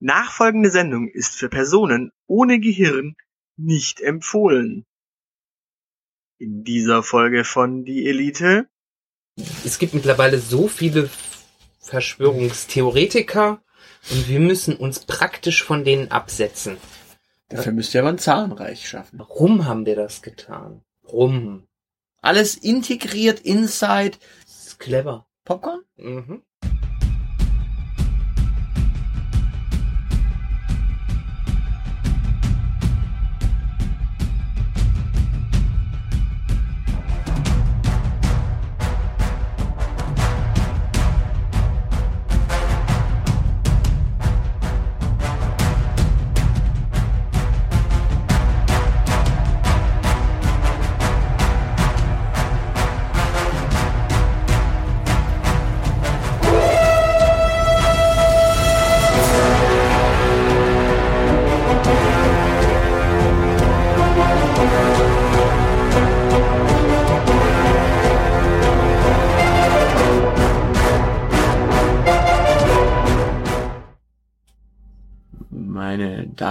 Nachfolgende Sendung ist für Personen ohne Gehirn nicht empfohlen. In dieser Folge von Die Elite. Es gibt mittlerweile so viele Verschwörungstheoretiker und wir müssen uns praktisch von denen absetzen. Dafür müsst ihr aber ein Zahnreich schaffen. Warum haben wir das getan? Warum? Alles integriert inside. Das ist clever. Popcorn? Mhm.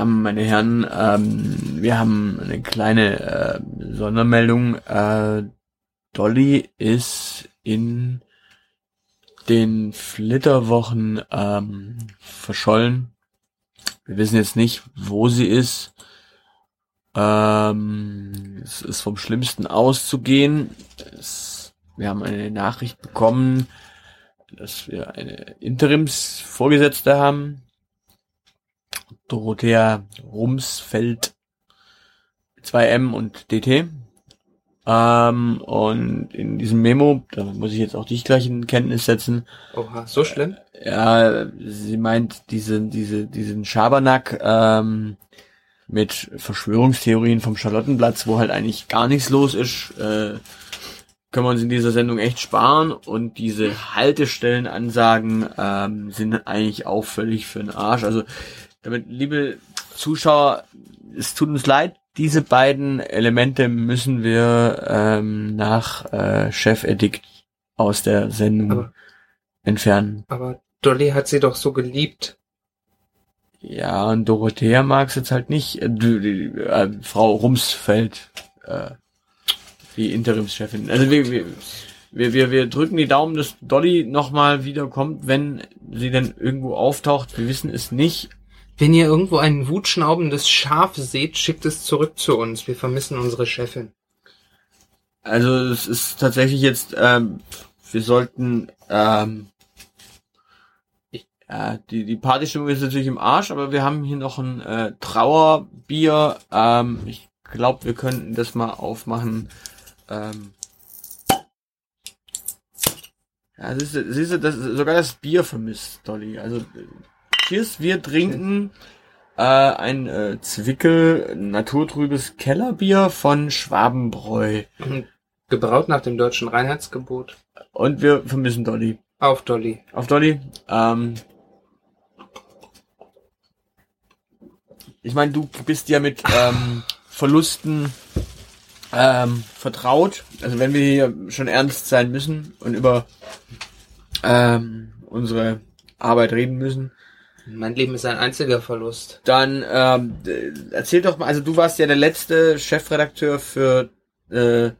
Damen, meine Herren, ähm, wir haben eine kleine äh, Sondermeldung. Äh, Dolly ist in den Flitterwochen ähm, verschollen. Wir wissen jetzt nicht, wo sie ist. Ähm, es ist vom Schlimmsten auszugehen. Es, wir haben eine Nachricht bekommen, dass wir eine Interimsvorgesetzte haben. Dorothea Rumsfeld 2M und DT. Ähm, und in diesem Memo, da muss ich jetzt auch dich gleich in Kenntnis setzen, Oha, so schlimm? ja, sie meint diese, diese, diesen Schabernack ähm, mit Verschwörungstheorien vom Charlottenplatz, wo halt eigentlich gar nichts los ist, äh, können wir uns in dieser Sendung echt sparen und diese Haltestellenansagen ähm, sind eigentlich auch völlig für den Arsch. Also damit, liebe Zuschauer, es tut uns leid, diese beiden Elemente müssen wir ähm, nach äh, Chefedikt aus der Sendung Aber- entfernen. Aber Dolly hat sie doch so geliebt. Ja, und Dorothea mag's jetzt halt nicht. Äh, die, die, äh, Frau Rumsfeld, äh, die Interimschefin. Also wir, wir, wir, wir, wir drücken die Daumen, dass Dolly nochmal wiederkommt, wenn sie denn irgendwo auftaucht. Wir wissen es nicht. Wenn ihr irgendwo ein wutschnaubendes Schaf seht, schickt es zurück zu uns. Wir vermissen unsere Chefin. Also es ist tatsächlich jetzt, ähm, wir sollten, ähm, ja, die, die Partystimmung ist natürlich im Arsch, aber wir haben hier noch ein äh, Trauerbier. Ähm, ich glaube, wir könnten das mal aufmachen. Ähm, ja, siehst du, siehst du das, sogar das Bier vermisst, Dolly. Also, äh, cheers, wir trinken äh, ein äh, Zwickel naturtrübes Kellerbier von Schwabenbräu. Gebraut nach dem deutschen Reinheitsgebot. Und wir vermissen Dolly. Auf Dolly. Auf Dolly. Ähm, ich meine, du bist ja mit ähm, Verlusten ähm, vertraut. Also wenn wir hier schon ernst sein müssen und über ähm, unsere Arbeit reden müssen, Mein Leben ist ein einziger Verlust. dann ähm, erzähl doch mal, also du warst ja der letzte Chefredakteur für äh,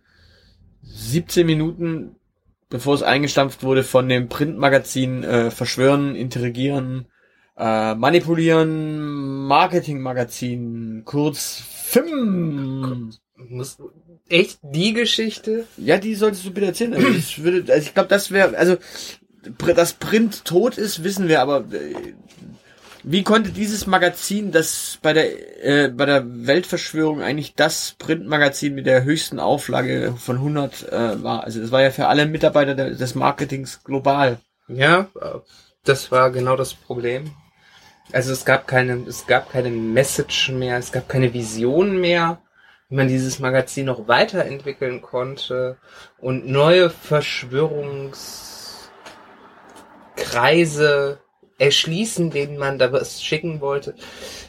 17 Minuten, bevor es eingestampft wurde von dem Printmagazin äh, Verschwören, Interagieren, äh, Manipulieren, Marketingmagazin, kurz FIM. Muss, echt die Geschichte? Ja, die solltest du bitte erzählen. Also ich würde, also ich glaube, das wäre, also dass Print tot ist, wissen wir, aber äh, wie konnte dieses Magazin, das bei der äh, bei der Weltverschwörung eigentlich das Printmagazin mit der höchsten Auflage von 100 äh, war? Also das war ja für alle Mitarbeiter des Marketings global. Ja, äh, das war genau das Problem. Also es gab keine, es gab keine Message mehr, es gab keine Vision mehr, wie man dieses Magazin noch weiterentwickeln konnte und neue Verschwörungskreise erschließen, denen man da was schicken wollte.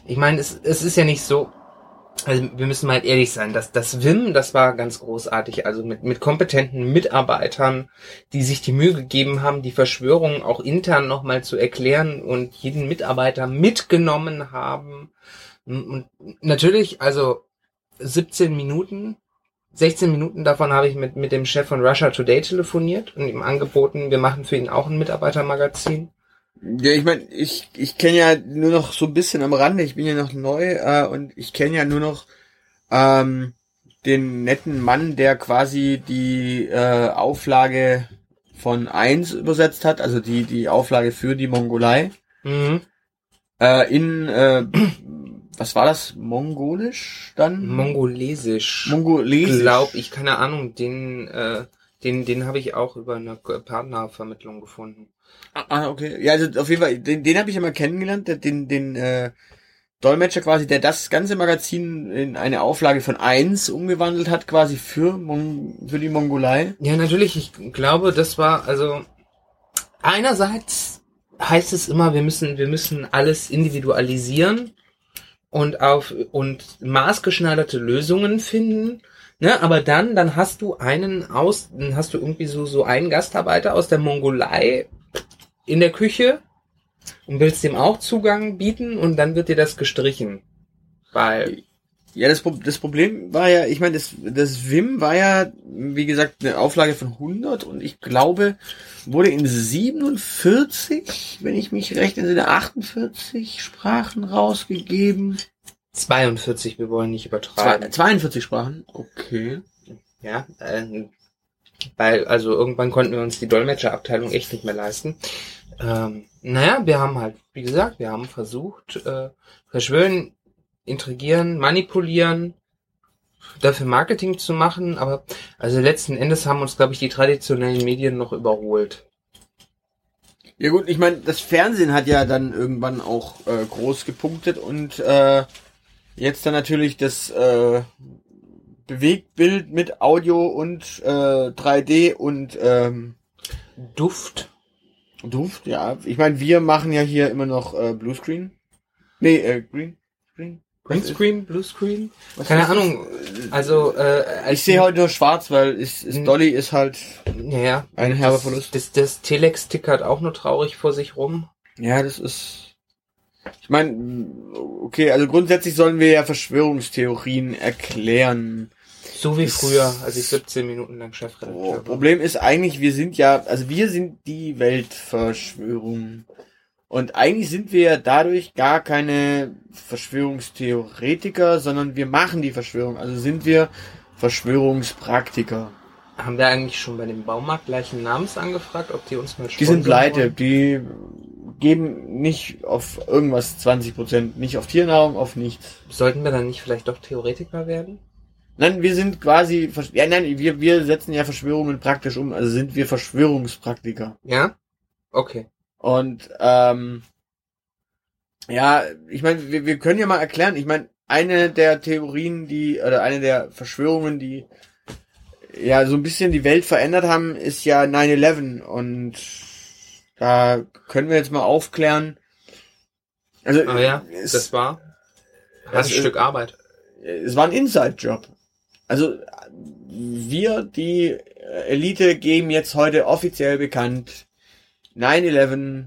Ich meine, es, es ist ja nicht so, also wir müssen mal ehrlich sein, dass das WIM, das war ganz großartig, also mit, mit kompetenten Mitarbeitern, die sich die Mühe gegeben haben, die Verschwörung auch intern nochmal zu erklären und jeden Mitarbeiter mitgenommen haben. Und natürlich, also 17 Minuten, 16 Minuten davon habe ich mit, mit dem Chef von Russia Today telefoniert und ihm angeboten, wir machen für ihn auch ein Mitarbeitermagazin. Ja, ich meine, ich, ich kenne ja nur noch so ein bisschen am Rande, ich bin ja noch neu äh, und ich kenne ja nur noch ähm, den netten Mann, der quasi die äh, Auflage von eins übersetzt hat, also die, die Auflage für die Mongolei. Mhm. Äh, in, äh, was war das? Mongolisch dann? Mongolesisch. Mongolesisch. Glaub ich, keine Ahnung, den, äh, den, den habe ich auch über eine Partnervermittlung gefunden. Ah, ah, okay. Ja, also auf jeden Fall, den, den habe ich immer kennengelernt, den, den äh, Dolmetscher quasi, der das ganze Magazin in eine Auflage von eins umgewandelt hat, quasi für, Mon für die Mongolei. Ja, natürlich, ich glaube, das war, also einerseits heißt es immer, wir müssen, wir müssen alles individualisieren und auf und maßgeschneiderte Lösungen finden. Ne, aber dann, dann hast du einen aus, dann hast du irgendwie so, so einen Gastarbeiter aus der Mongolei in der Küche und willst dem auch Zugang bieten und dann wird dir das gestrichen. Weil. Ja, das, das Problem war ja, ich meine, das, das Wim war ja, wie gesagt, eine Auflage von 100 und ich glaube, wurde in 47, wenn ich mich recht entsinne, 48 Sprachen rausgegeben. 42, wir wollen nicht übertreiben. 42 Sprachen? Okay. Ja, äh, weil, also irgendwann konnten wir uns die Dolmetscherabteilung echt nicht mehr leisten. Ähm, naja, wir haben halt, wie gesagt, wir haben versucht, äh, verschwören, intrigieren, manipulieren, dafür Marketing zu machen, aber also letzten Endes haben uns, glaube ich, die traditionellen Medien noch überholt. Ja gut, ich meine, das Fernsehen hat ja dann irgendwann auch äh, groß gepunktet und äh, jetzt dann natürlich das äh, Bewegtbild mit Audio und äh, 3D und ähm, Duft. Duft, ja. Ich meine, wir machen ja hier immer noch äh, Bluescreen. Nee, äh, Green. Green. Greenscreen, Bluescreen? Keine Ahnung. Also, äh, ich sehe heute nur schwarz, weil ist, ist Dolly ist halt ja, ein herber Verlust. Das, das Telex tickert auch nur traurig vor sich rum. Ja, das ist. Ich meine, okay, also grundsätzlich sollen wir ja Verschwörungstheorien erklären. So wie früher, als ich 17 Minuten lang Chefredakteur war. Problem ist eigentlich, wir sind ja, also wir sind die Weltverschwörung. Und eigentlich sind wir ja dadurch gar keine Verschwörungstheoretiker, sondern wir machen die Verschwörung. Also sind wir Verschwörungspraktiker. Haben wir eigentlich schon bei dem Baumarkt gleichen Namens angefragt, ob die uns mal Die sind pleite, die geben nicht auf irgendwas 20 Prozent, nicht auf Tiernahrung, auf nichts. Sollten wir dann nicht vielleicht doch Theoretiker werden? Nein, wir sind quasi, ja, nein, wir, wir setzen ja Verschwörungen praktisch um, also sind wir Verschwörungspraktiker. Ja? Okay. Und, ähm, ja, ich meine, wir, wir können ja mal erklären, ich meine, eine der Theorien, die, oder eine der Verschwörungen, die ja so ein bisschen die Welt verändert haben, ist ja 9-11 und da können wir jetzt mal aufklären. Also, oh ja, es, das war das ein Stück Arbeit. Es war ein Inside-Job. Also wir, die Elite, geben jetzt heute offiziell bekannt, 9-11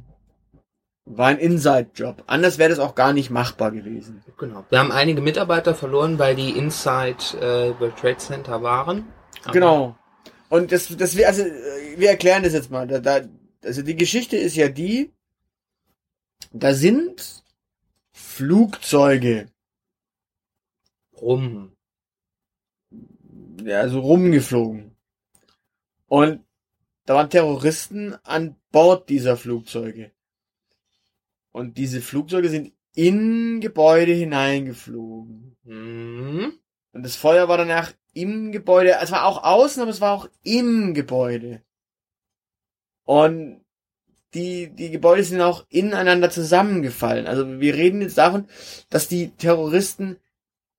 war ein Inside-Job. Anders wäre das auch gar nicht machbar gewesen. Genau. Wir haben einige Mitarbeiter verloren, weil die Inside äh, World Trade Center waren. Aber genau. Und das, das wir, also wir erklären das jetzt mal. Da, da, also die Geschichte ist ja die, da sind Flugzeuge rum ja, so rumgeflogen. Und da waren Terroristen an Bord dieser Flugzeuge. Und diese Flugzeuge sind in Gebäude hineingeflogen. Mhm. Und das Feuer war danach im Gebäude. Es war auch außen, aber es war auch im Gebäude. Und die, die Gebäude sind auch ineinander zusammengefallen. Also wir reden jetzt davon, dass die Terroristen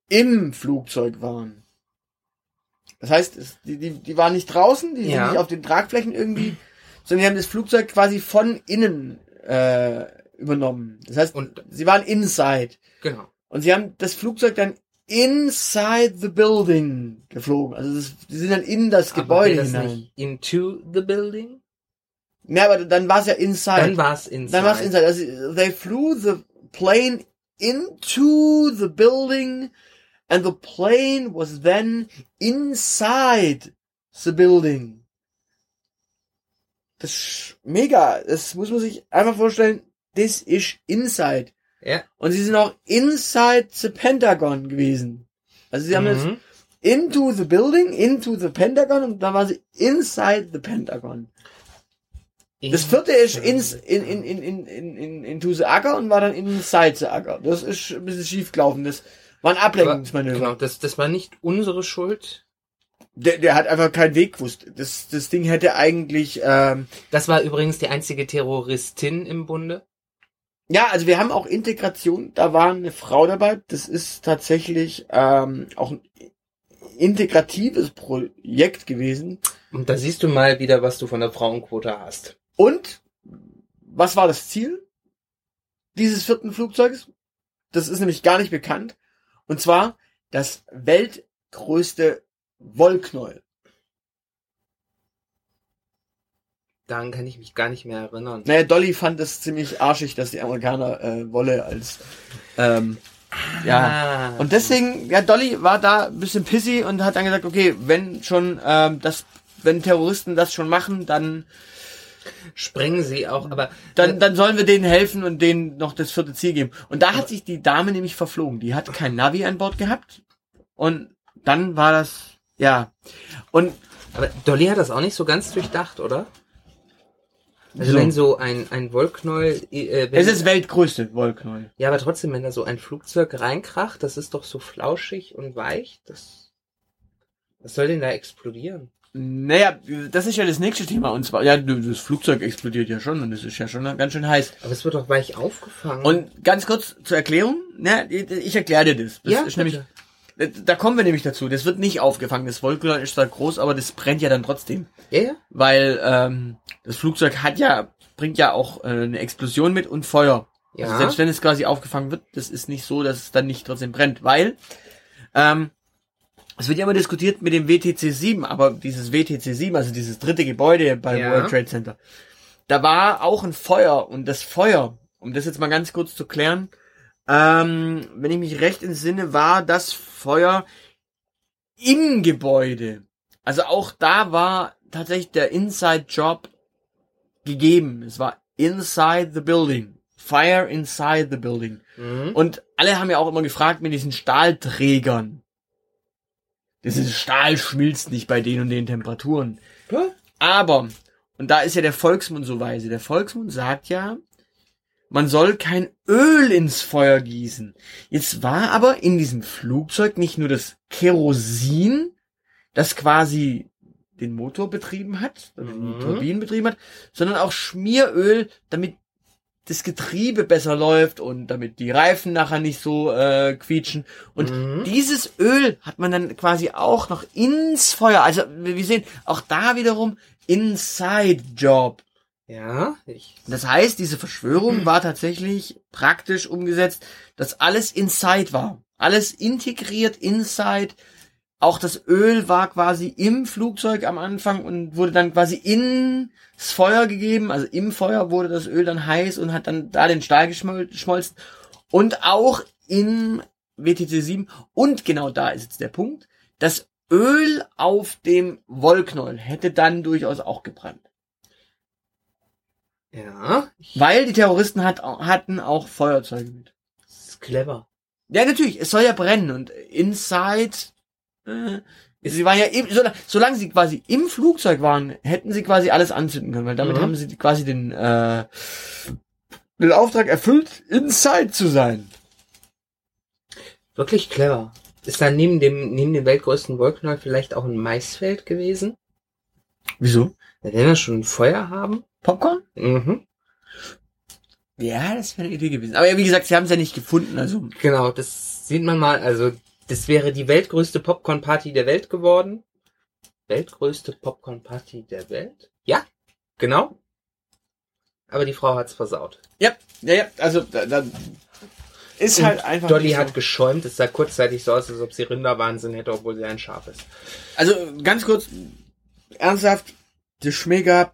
im Flugzeug waren. Das heißt, die, die, die waren nicht draußen, die ja. sind nicht auf den Tragflächen irgendwie, sondern die haben das Flugzeug quasi von innen äh, übernommen. Das heißt, und sie waren inside. Genau. Und sie haben das Flugzeug dann inside the building geflogen. Also das, die sind dann in das Aber Gebäude das hinein. into the building? Ja, aber dann war es ja inside. Dann war es inside. Dann war es inside. Also, they flew the plane into the building and the plane was then inside the building. Das ist mega. Das muss man sich einfach vorstellen. This is inside. Ja. Und sie sind auch inside the Pentagon gewesen. Also sie haben jetzt Mhm. into the building, into the Pentagon und dann war sie inside the Pentagon. Das vierte ist ins, in, in, in, in, in, in, into the Acker und war dann inside the Acker. Das ist ein bisschen schief gelaufen. Das war ein Ablenkungsmanöver. genau, das, das war nicht unsere Schuld. Der, der hat einfach keinen Weg gewusst. Das, das Ding hätte eigentlich, ähm, Das war übrigens die einzige Terroristin im Bunde. ja, also wir haben auch Integration. Da war eine Frau dabei. Das ist tatsächlich ähm, auch ein integratives Projekt gewesen. Und da siehst du mal wieder, was du von der Frauenquote hast. Und was war das Ziel dieses vierten Flugzeuges? Das ist nämlich gar nicht bekannt. Und zwar das weltgrößte Wollknäuel. Daran kann ich mich gar nicht mehr erinnern. Naja, Dolly fand es ziemlich arschig, dass die Amerikaner äh, Wolle als ähm, ja. Ah. Und deswegen, ja, Dolly war da ein bisschen pissy und hat dann gesagt, okay, wenn schon ähm, das, wenn Terroristen das schon machen, dann sprengen sie auch, aber dann, dann sollen wir denen helfen und denen noch das vierte Ziel geben. Und da hat sich die Dame nämlich verflogen. Die hat kein Navi an Bord gehabt. Und dann war das, ja. Und Aber Dolly hat das auch nicht so ganz durchdacht, oder? Also So. wenn so ein, ein Wollknäuel, äh, es ist Weltgrößte Wollknäuel. ja, aber trotzdem, wenn da so ein Flugzeug reinkracht, das ist doch so flauschig und weich, das, was soll denn da explodieren? Naja, das ist ja das nächste Thema. Und zwar, ja, das Flugzeug explodiert ja schon und es ist ja schon ganz schön heiß. Aber es wird doch weich aufgefangen. Und ganz kurz zur Erklärung, ne, ich erkläre dir das. Das ja, ist nämlich, da kommen wir nämlich dazu. Das wird nicht aufgefangen. Das Wollknäuel ist zwar groß, aber das brennt ja dann trotzdem. ja, ja. Weil ähm, das Flugzeug hat ja, bringt ja auch äh, eine Explosion mit und Feuer. Ja. Also selbst wenn es quasi aufgefangen wird, das ist nicht so, dass es dann nicht trotzdem brennt, weil ähm, es wird ja immer diskutiert mit dem WTC 7, aber dieses WTC 7, also dieses dritte Gebäude beim Ja. World Trade Center, da war auch ein Feuer und das Feuer, um das jetzt mal ganz kurz zu klären, ähm, wenn ich mich recht entsinne, war das Feuer im Gebäude. Also auch da war tatsächlich der Inside Job gegeben. Es war inside the building. Fire inside the building. Mhm. Und alle haben ja auch immer gefragt mit diesen Stahlträgern. Dieses Stahl schmilzt nicht bei den und den Temperaturen. Ja. Aber, und da ist ja der Volksmund so weise, der Volksmund sagt ja, man soll kein Öl ins Feuer gießen. Jetzt war aber in diesem Flugzeug nicht nur das Kerosin, das quasi den Motor betrieben hat, also Mhm. die Turbinen betrieben hat, sondern auch Schmieröl, damit das Getriebe besser läuft und damit die Reifen nachher nicht so äh, quietschen. Und Mhm. dieses Öl hat man dann quasi auch noch ins Feuer. Also wir sehen auch da wiederum Inside Job. Ja, ich, Das heißt, diese Verschwörung war tatsächlich praktisch umgesetzt, dass alles inside war. Alles integriert inside. Auch das Öl war quasi im Flugzeug am Anfang und wurde dann quasi ins Feuer gegeben. Also im Feuer wurde das Öl dann heiß und hat dann da den Stahl geschmol- geschmolzen. Und auch im WTC 7. Und genau da ist jetzt der Punkt. Das Öl auf dem Wollknäuel hätte dann durchaus auch gebrannt. ja, Weil die Terroristen hat, hatten auch Feuerzeuge mit. das ist clever. Ja, natürlich, es soll ja brennen und inside, sie waren ja eben, solange, sie quasi im Flugzeug waren, hätten sie quasi alles anzünden können, weil damit Mhm. haben sie quasi den, äh, den Auftrag erfüllt, inside zu sein. Wirklich clever. Ist da neben dem, neben dem weltgrößten Wollknäuel vielleicht auch ein Maisfeld gewesen? Wieso? Wenn wir schon ein Feuer haben? Popcorn? Mhm. Ja, das wäre eine Idee gewesen. Aber ja, wie gesagt, sie haben es ja nicht gefunden, also. Genau, das sieht man mal. Also, das wäre die weltgrößte Popcorn-Party der Welt geworden. Weltgrößte Popcorn-Party der Welt? Ja, genau. Aber die Frau hat's versaut. Ja, ja, ja, also, da, da, ist Und halt einfach. Dolly so. hat geschäumt. Es sah kurzzeitig so aus, als ob sie Rinderwahnsinn hätte, obwohl sie ein Schaf ist. Also ganz kurz, ernsthaft, das Schmäger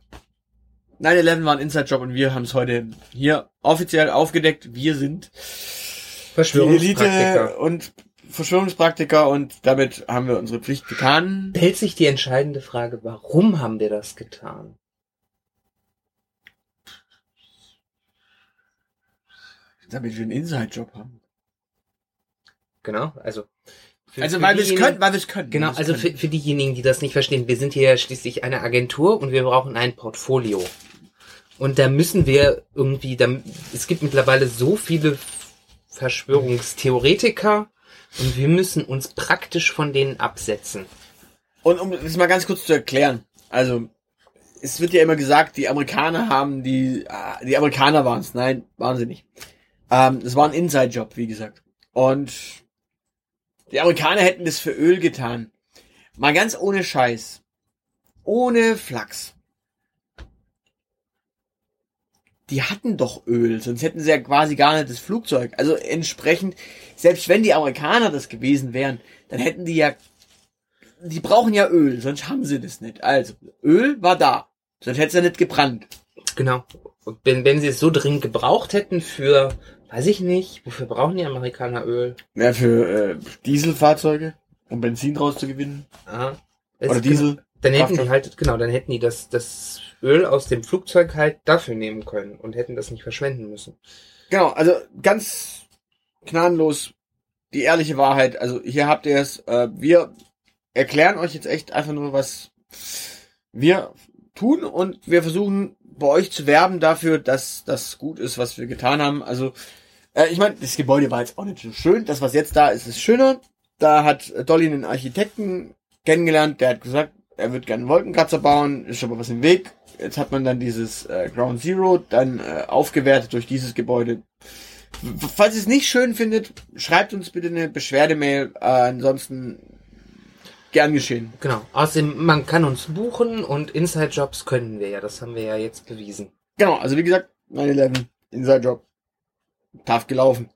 9-11 war ein Inside-Job und wir haben es heute hier offiziell aufgedeckt. Wir sind die Verschwörungspraktiker. Elite und Verschwörungspraktiker und damit haben wir unsere Pflicht getan. Stellt sich die entscheidende Frage, warum haben wir das getan? Damit wir einen Inside-Job haben. Genau, also. für- Also für weil wir es diejenigen- können, weil wir es können. Genau, also können. für, für diejenigen, die das nicht verstehen, wir sind hier ja schließlich eine Agentur und wir brauchen ein Portfolio. Und da müssen wir irgendwie, da, es gibt mittlerweile so viele Verschwörungstheoretiker und wir müssen uns praktisch von denen absetzen. Und um das mal ganz kurz zu erklären, also es wird ja immer gesagt, die Amerikaner haben die, ah, die Amerikaner waren es. Nein, waren sie nicht. Ähm, es war ein Inside-Job, wie gesagt. Und die Amerikaner hätten das für Öl getan. Mal ganz ohne Scheiß. Ohne Flachs. Die hatten doch Öl, sonst hätten sie ja quasi gar nicht das Flugzeug. Also entsprechend, selbst wenn die Amerikaner das gewesen wären, dann hätten die ja die brauchen ja Öl, sonst haben sie das nicht. Also, Öl war da. Sonst hätte es ja nicht gebrannt. Genau. Und wenn, wenn sie es so dringend gebraucht hätten für, weiß ich nicht, wofür brauchen die Amerikaner Öl? Ja, für äh, Dieselfahrzeuge, um Benzin draus zu gewinnen. Ah, es- Oder Diesel. Dann hätten die halt, genau, dann hätten die das, das Öl aus dem Flugzeug halt dafür nehmen können und hätten das nicht verschwenden müssen. Genau, also ganz gnadenlos die ehrliche Wahrheit. Also hier habt ihr es. Äh, wir erklären euch jetzt echt einfach nur, was wir tun und wir versuchen bei euch zu werben dafür, dass das gut ist, was wir getan haben. Also äh, ich meine, das Gebäude war jetzt auch nicht so schön. Das, was jetzt da ist, ist schöner. Da hat Dolly einen Architekten kennengelernt, der hat gesagt, er wird gerne einen Wolkenkratzer bauen, ist aber was im Weg. Jetzt hat man dann dieses äh, Ground Zero dann äh, aufgewertet durch dieses Gebäude. Falls ihr es nicht schön findet, schreibt uns bitte eine Beschwerdemail. Äh, ansonsten gern geschehen. Genau. Außerdem, man kann uns buchen und Inside-Jobs können wir ja. Das haben wir ja jetzt bewiesen. Genau, also wie gesagt, 9-11, Inside Job. Tough gelaufen.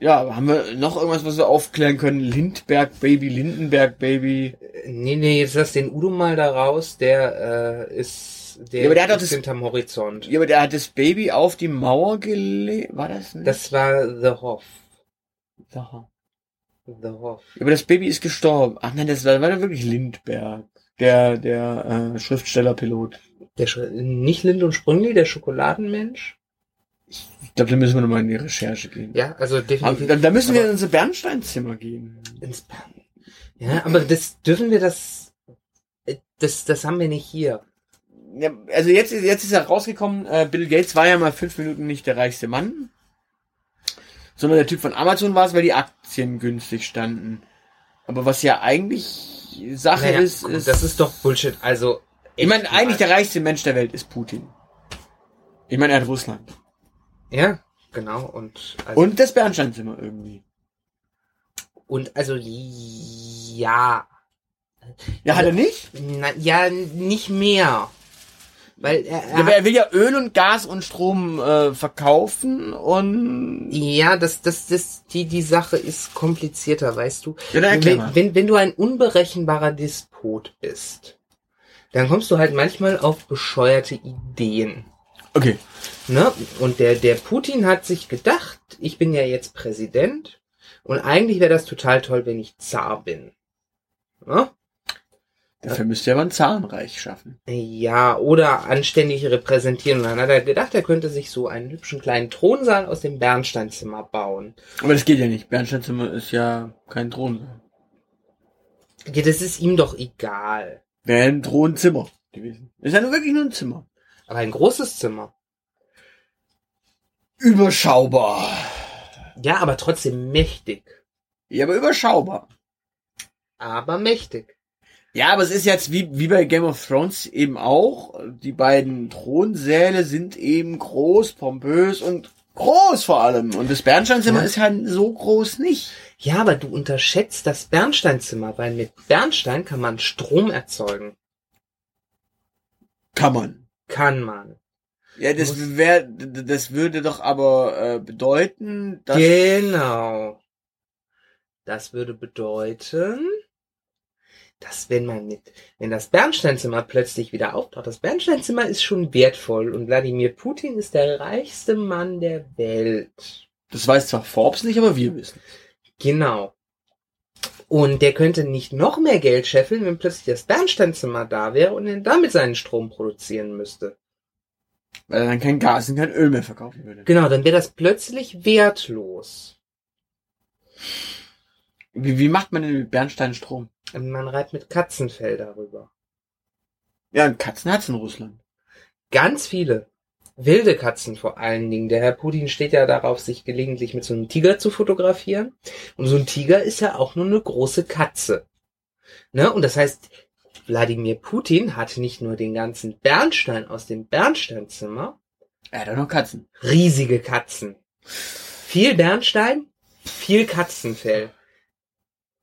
Ja. Haben wir noch irgendwas, was wir aufklären können? Lindberg Baby, Lindenberg Baby. Nee, nee, jetzt lass den Udo mal da raus. Der äh, ist, der Ja, aber der hat ist das- hinterm Horizont. Ja, aber der hat das Baby auf die Mauer gelegt. War das nicht? Das war The Hoff. Aha. The Hoff. Ja, aber das Baby ist gestorben. Ach nein, das war, war dann wirklich Lindberg. Der, der äh, Schriftstellerpilot. Der Sch nicht Lind und Sprüngli, der Schokoladenmensch? Ich glaube, da müssen wir nochmal in die Recherche gehen. Ja, also definitiv. da, da müssen wir in Aber unser Bernsteinzimmer gehen. ins Ja, aber das dürfen wir das. äh, Das, das haben wir nicht hier. Ja, also jetzt, ist- jetzt ist ja rausgekommen, äh, Bill Gates war ja mal fünf Minuten nicht der reichste Mann, sondern der Typ von Amazon war es, weil die Aktien günstig standen. Aber was ja eigentlich Sache Naja, ist, ist, das ist doch Bullshit. Also. ich meine, eigentlich der reichste Mensch der Welt ist Putin. Ich meine, er hat Russland. Ja, genau. Und, also, Und das Bernsteinzimmer irgendwie. und also, ja. Ja, hat er nicht? Na, ja, nicht mehr. Weil er, Ja, er aber er will ja Öl und Gas und Strom äh, verkaufen und... Ja, das, das, das, die, die Sache ist komplizierter, weißt du. Ja. Wenn, wenn, wenn du ein unberechenbarer Despot bist, dann kommst du halt manchmal auf bescheuerte Ideen. Okay. Ne? Und der, der Putin hat sich gedacht, ich bin ja jetzt Präsident und eigentlich wäre das total toll, wenn ich Zar bin. Ne? Dafür müsste er aber ein Zahnreich schaffen. Ja, oder anständig repräsentieren. Und dann hat er gedacht, er könnte sich so einen hübschen kleinen Thronsaal aus dem Bernsteinzimmer bauen. Aber das geht ja nicht. Bernsteinzimmer ist ja kein Thron. Ja, das ist ihm doch egal. Wäre ein Thronzimmer gewesen. Ist ja nur wirklich nur ein Zimmer. Aber ein großes Zimmer. Überschaubar. Ja, aber trotzdem mächtig. Ja, aber überschaubar. Aber mächtig. Ja, aber es ist jetzt wie, wie bei Game of Thrones eben auch. Die beiden Thronsäle sind eben groß, pompös und groß vor allem. Und das Bernsteinzimmer Ja. ist halt so groß nicht. Ja, aber du unterschätzt das Bernsteinzimmer, weil mit Bernstein kann man Strom erzeugen. Kann man. Kann man. Ja, das wäre, das würde doch aber äh, bedeuten, dass Genau. Das würde bedeuten, dass wenn man mit, wenn das Bernsteinzimmer plötzlich wieder auftaucht, das Bernsteinzimmer ist schon wertvoll und Wladimir Putin ist der reichste Mann der Welt. das weiß zwar Forbes nicht, aber wir wissen. Genau. Und der könnte nicht noch mehr Geld scheffeln, wenn plötzlich das Bernsteinzimmer da wäre und er damit seinen Strom produzieren müsste. Weil er dann kein Gas und kein Öl mehr verkaufen würde. Genau, dann wäre das plötzlich wertlos. Wie, wie macht man denn mit Bernstein Strom? Man reibt mit Katzenfell darüber. Ja, und Katzen hat's in Russland. Ganz viele. Wilde Katzen vor allen Dingen. Der Herr Putin steht ja darauf, sich gelegentlich mit so einem Tiger zu fotografieren. Und so ein Tiger ist ja auch nur eine große Katze. Ne? Und das heißt, Wladimir Putin hat nicht nur den ganzen Bernstein aus dem Bernsteinzimmer, Er hat auch noch Katzen. riesige Katzen. Viel Bernstein, viel Katzenfell.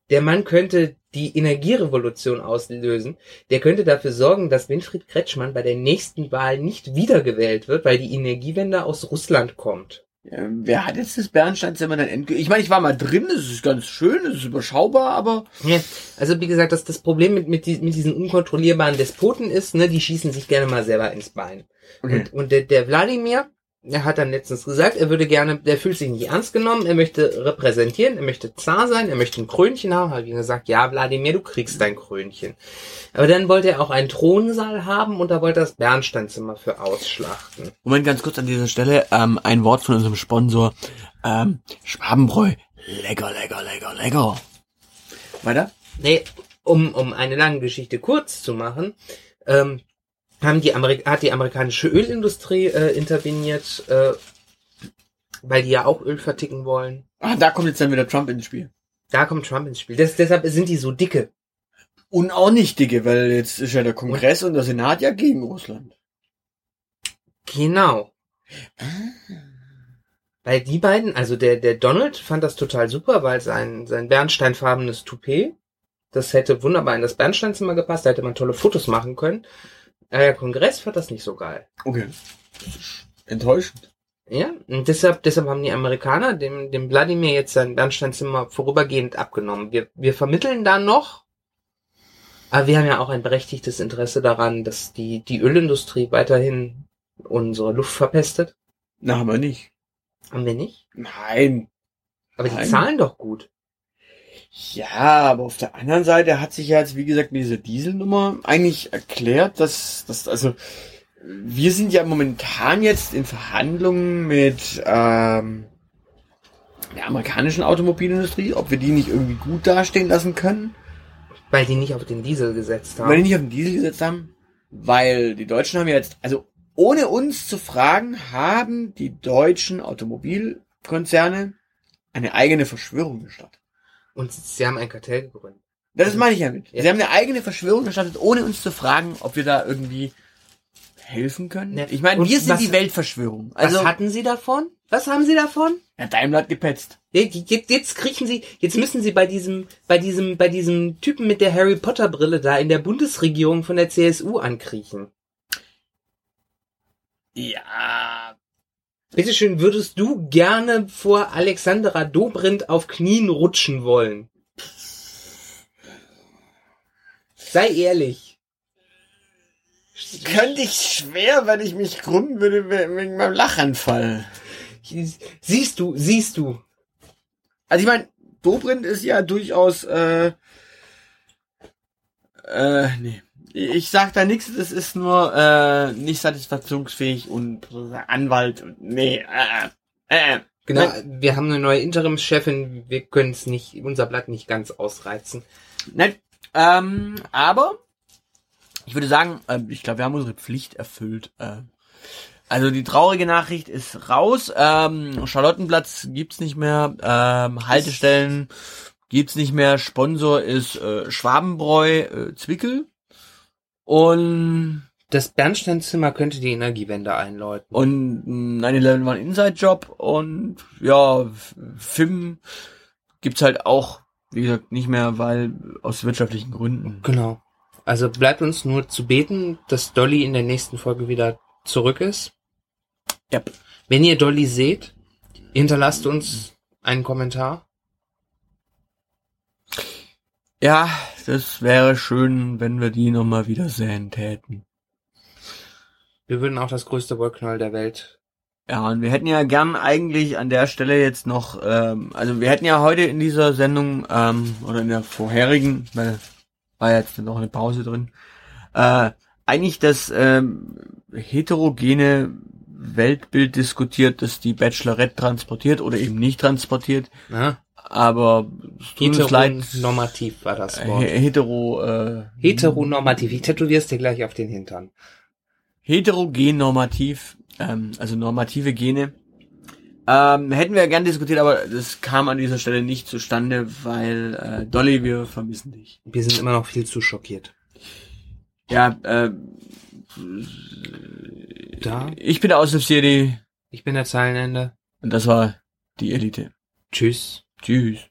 Der Mann könnte die Energierevolution auslösen. Der könnte dafür sorgen, dass Winfried Kretschmann bei der nächsten Wahl nicht wiedergewählt wird, weil die Energiewende aus Russland kommt. Ja, wer hat jetzt das Bernsteinzimmer dann endgültig? Ich meine, ich war mal drin, es ist ganz schön, es ist überschaubar, aber Ja, also wie gesagt, dass das Problem mit, mit, die, mit diesen unkontrollierbaren Despoten ist, ne, die schießen sich gerne mal selber ins Bein. okay. Und, und der, der Wladimir, er hat dann letztens gesagt, er würde gerne, der fühlt sich nicht ernst genommen, er möchte repräsentieren, er möchte Zar sein, er möchte ein Krönchen haben. Habe ich ihm gesagt, ja, Wladimir, du kriegst dein Krönchen. Aber dann wollte er auch einen Thronsaal haben und da wollte er das Bernsteinzimmer für ausschlachten. Moment, ganz kurz an dieser Stelle, ähm, ein Wort von unserem Sponsor, ähm, Schwabenbräu. Lecker, lecker, lecker, lecker. Weiter? Nee, um, um eine lange Geschichte kurz zu machen, ähm, haben die Amerik hat die amerikanische Ölindustrie äh, interveniert, äh, weil die ja auch Öl verticken wollen. Ah, da kommt jetzt dann wieder Trump ins Spiel. Da kommt Trump ins Spiel. Des, deshalb sind die so dicke. Und auch nicht, Dicke, weil jetzt ist ja der Kongress und der Senat ja gegen Russland. Genau. Weil die beiden, also der, der Donald fand das total super, weil sein, sein bernsteinfarbenes Toupet, das hätte wunderbar in das Bernsteinzimmer gepasst, da hätte man tolle Fotos machen können. Aber der Kongress fand das nicht so geil. Okay. Enttäuschend. Ja, und deshalb, deshalb haben die Amerikaner dem, dem Wladimir jetzt sein Bernsteinzimmer vorübergehend abgenommen. Wir, wir vermitteln da noch, aber wir haben ja auch ein berechtigtes Interesse daran, dass die, die Ölindustrie weiterhin unsere Luft verpestet. Na, haben wir nicht. Haben wir nicht? Nein. Aber die Nein. zahlen doch gut. Ja, aber auf der anderen Seite hat sich ja jetzt, wie gesagt, mit dieser Dieselnummer eigentlich erklärt, dass, dass also wir sind ja momentan jetzt in Verhandlungen mit ähm, der amerikanischen Automobilindustrie, ob wir die nicht irgendwie gut dastehen lassen können, Weil die nicht auf den Diesel gesetzt haben. weil die nicht auf den Diesel gesetzt haben, weil die Deutschen haben ja jetzt, also ohne uns zu fragen, haben die deutschen Automobilkonzerne eine eigene Verschwörung gestartet. Und sie haben ein Kartell gegründet. Das meine ich damit. Ja. Sie haben eine eigene Verschwörung gestartet, ohne uns zu fragen, ob wir da irgendwie helfen können. Ja. Ich meine, Und wir sind was- die Weltverschwörung. Also, Was hatten sie davon? Was haben sie davon? ja, Daimler hat gepetzt. Jetzt, jetzt, jetzt kriechen sie, jetzt müssen sie bei diesem, bei diesem, bei diesem Typen mit der Harry Potter Brille da in der Bundesregierung von der CSU ankriechen. Ja. Bitteschön, würdest du gerne vor Alexandra Dobrindt auf Knien rutschen wollen? Sei ehrlich. Könnte ich schwer, wenn ich mich krümmen würde we- wegen meinem Lachanfall. Siehst du, siehst du. Also ich meine, Dobrindt ist ja durchaus, äh, äh, nee. Ich sag da nichts, das ist nur äh, nicht satisfaktionsfähig und Anwalt. und- Nee, äh, äh. Genau, wir haben eine neue Interimschefin, wir können es nicht, unser Blatt nicht ganz ausreizen. Nein, ähm, aber ich würde sagen, äh, ich glaube, wir haben unsere Pflicht erfüllt. Äh, also die traurige Nachricht ist raus. Ähm, Charlottenplatz gibt's nicht mehr. Ähm, Haltestellen gibt's nicht mehr. Sponsor ist äh, Schwabenbräu äh, Zwickel. Und Das Bernsteinzimmer könnte die Energiewende einläuten. und 9-11 war ein Inside-Job und ja, F- FIM gibt's halt auch, wie gesagt, nicht mehr, weil aus wirtschaftlichen Gründen. Genau. Also bleibt uns nur zu beten, dass Dolly in der nächsten Folge wieder zurück ist. Yep. Wenn ihr Dolly seht, hinterlasst uns einen Kommentar. Ja, das wäre schön, wenn wir die nochmal wiedersehen täten. Wir würden auch das größte Wollknäuel der Welt. Ja, und wir hätten ja gern eigentlich an der Stelle jetzt noch, ähm, also wir hätten ja heute in dieser Sendung, ähm, oder in der vorherigen, weil war jetzt noch eine Pause drin, äh, eigentlich das ähm, heterogene Weltbild diskutiert, das die Bachelorette transportiert oder eben nicht transportiert, Ne? Aber Heteronormativ war das Wort. hetero, äh, Heteronormativ. Ich tätowier's dir gleich auf den Hintern. heterogen normativ, ähm, also normative Gene. Ähm, hätten wir gern diskutiert, aber das kam an dieser Stelle nicht zustande, weil äh, Dolly, wir vermissen dich. Wir sind immer noch viel zu schockiert. Ja, äh, Da. ich bin der Aushilfsjedi Ich bin der Zeilenende. und das war die Elite. Tschüss. Tschüss.